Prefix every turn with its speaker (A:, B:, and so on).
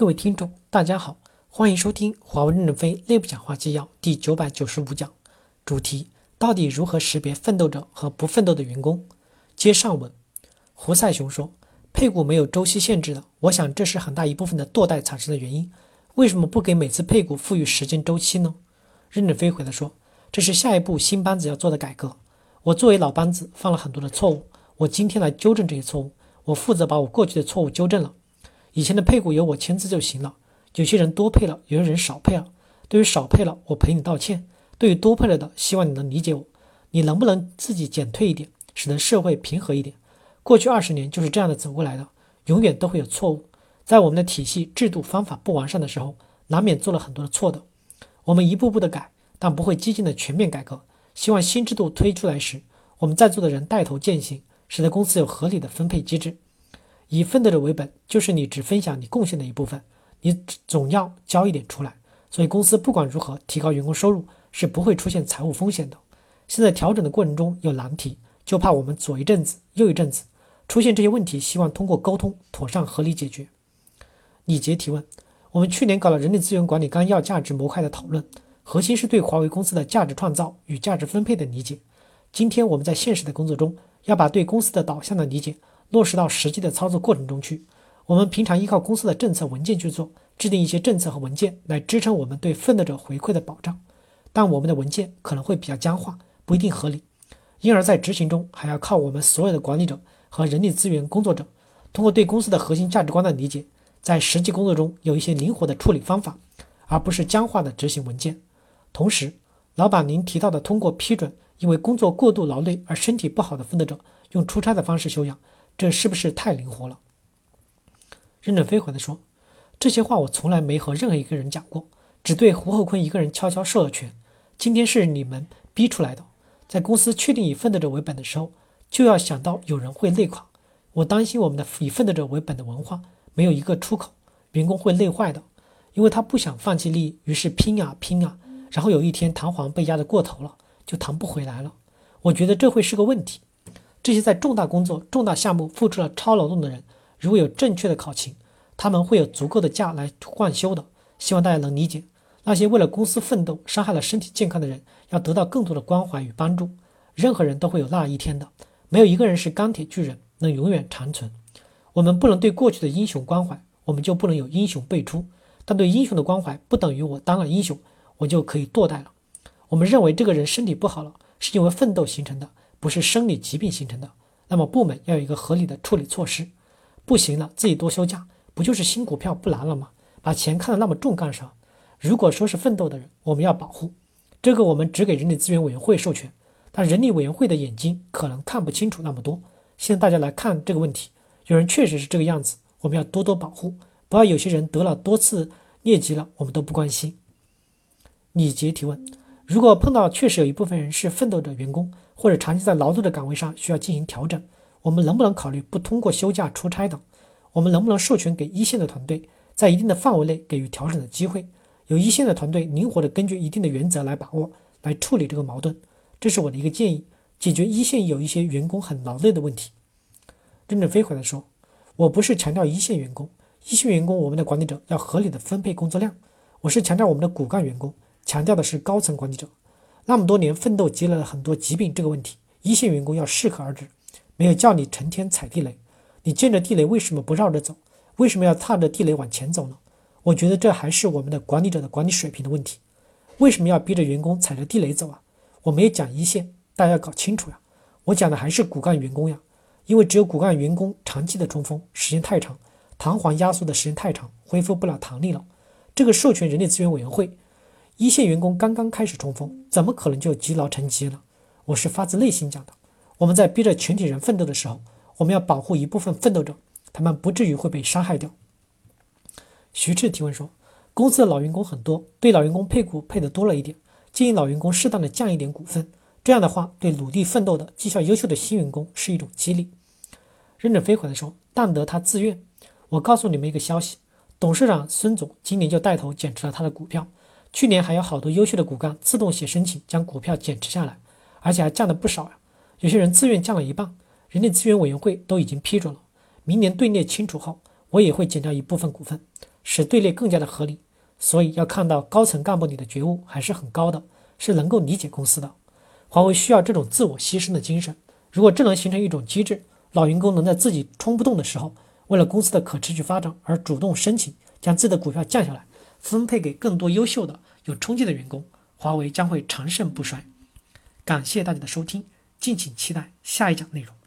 A: 各位听众，大家好，欢迎收听华为任正非内部讲话纪要第九百九十五讲，主题：到底如何识别奋斗者和不奋斗的员工？接上文，胡赛雄说，配股没有周期限制的，我想这是很大一部分的堕代产生的原因。为什么不给每次配股赋予时间周期呢？任正非回答说，这是下一步新班子要做的改革。我作为老班子犯了很多的错误，我今天来纠正这些错误，我负责把我过去的错误纠正了。以前的配股由我签字就行了，有些人多配了，有些人少配了。对于少配了，我赔你道歉；对于多配了的，希望你能理解我。你能不能自己减退一点，使得社会平和一点？过去二十年就是这样的走过来的，永远都会有错误。在我们的体系、制度、方法不完善的时候，难免做了很多的错的。我们一步步的改，但不会激进的全面改革。希望新制度推出来时，我们在座的人带头践行，使得公司有合理的分配机制。以奋斗者为本，就是你只分享你贡献的一部分，你总要交一点出来。所以公司不管如何提高员工收入，是不会出现财务风险的。现在调整的过程中有难题，就怕我们左一阵子右一阵子出现这些问题，希望通过沟通妥善合理解决。李杰提问：我们去年搞了人力资源管理纲要价值模块的讨论，核心是对华为公司的价值创造与价值分配的理解。今天我们在现实的工作中，要把对公司的导向的理解。落实到实际的操作过程中去。我们平常依靠公司的政策文件去做，制定一些政策和文件来支撑我们对奋斗者回馈的保障。但我们的文件可能会比较僵化，不一定合理，因而，在执行中还要靠我们所有的管理者和人力资源工作者，通过对公司的核心价值观的理解，在实际工作中有一些灵活的处理方法，而不是僵化的执行文件。同时，老板您提到的通过批准因为工作过度劳累而身体不好的奋斗者用出差的方式休养。这是不是太灵活了？任正非回答说：“这些话我从来没和任何一个人讲过，只对胡厚坤一个人悄悄授了权。今天是你们逼出来的。在公司确定以奋斗者为本的时候，就要想到有人会累垮。我担心我们的以奋斗者为本的文化没有一个出口，员工会累坏的，因为他不想放弃利益，于是拼啊拼啊，然后有一天弹簧被压得过头了，就弹不回来了。我觉得这会是个问题。”这些在重大工作、重大项目付出了超劳动的人，如果有正确的考勤，他们会有足够的假来换休的。希望大家能理解，那些为了公司奋斗、伤害了身体健康的人，要得到更多的关怀与帮助。任何人都会有那一天的，没有一个人是钢铁巨人，能永远长存。我们不能对过去的英雄关怀，我们就不能有英雄辈出。但对英雄的关怀，不等于我当了英雄，我就可以堕代了。我们认为这个人身体不好了，是因为奋斗形成的。不是生理疾病形成的，那么部门要有一个合理的处理措施。不行了，自己多休假，不就是新股票不难了吗？把钱看得那么重干啥？如果说是奋斗的人，我们要保护，这个我们只给人力资源委员会授权，但人力委员会的眼睛可能看不清楚那么多。现在大家来看这个问题，有人确实是这个样子，我们要多多保护，不要有些人得了多次疟疾了，我们都不关心。李杰提问：如果碰到确实有一部分人是奋斗者员工？或者长期在劳动的岗位上需要进行调整，我们能不能考虑不通过休假出差等？我们能不能授权给一线的团队，在一定的范围内给予调整的机会？由一线的团队灵活的根据一定的原则来把握，来处理这个矛盾。这是我的一个建议，解决一线有一些员工很劳累的问题。任正非回来说：“我不是强调一线员工，一线员工我们的管理者要合理的分配工作量。我是强调我们的骨干员工，强调的是高层管理者。”那么多年奋斗积累了很多疾病，这个问题一线员工要适可而止。没有叫你成天踩地雷，你见着地雷为什么不绕着走？为什么要踏着地雷往前走呢？我觉得这还是我们的管理者的管理水平的问题。为什么要逼着员工踩着地雷走啊？我没有讲一线，大家要搞清楚呀。我讲的还是骨干员工呀，因为只有骨干员工长期的冲锋时间太长，弹簧压缩的时间太长，恢复不了弹力了。这个授权人力资源委员会。一线员工刚刚开始冲锋，怎么可能就积劳成疾了？我是发自内心讲的。我们在逼着全体人奋斗的时候，我们要保护一部分奋斗者，他们不至于会被伤害掉。徐志提问说，公司的老员工很多，对老员工配股配的多了一点，建议老员工适当的降一点股份，这样的话对努力奋斗的绩效优秀的新员工是一种激励。任正非回来说，但得他自愿。我告诉你们一个消息，董事长孙总今年就带头减持了他的股票。去年还有好多优秀的骨干自动写申请将股票减持下来，而且还降了不少呀。有些人自愿降了一半，人力资源委员会都已经批准了。明年队列清楚后，我也会减掉一部分股份。使队列更加的合理。所以要看到高层干部里的觉悟还是很高的，是能够理解公司的。华为需要这种自我牺牲的精神。如果这能形成一种机制，老员工能在自己冲不动的时候，为了公司的可持续发展而主动申请将自己的股票降下来，分配给更多优秀的、有冲劲的员工，华为将会长盛不衰。感谢大家的收听，敬请期待下一讲内容。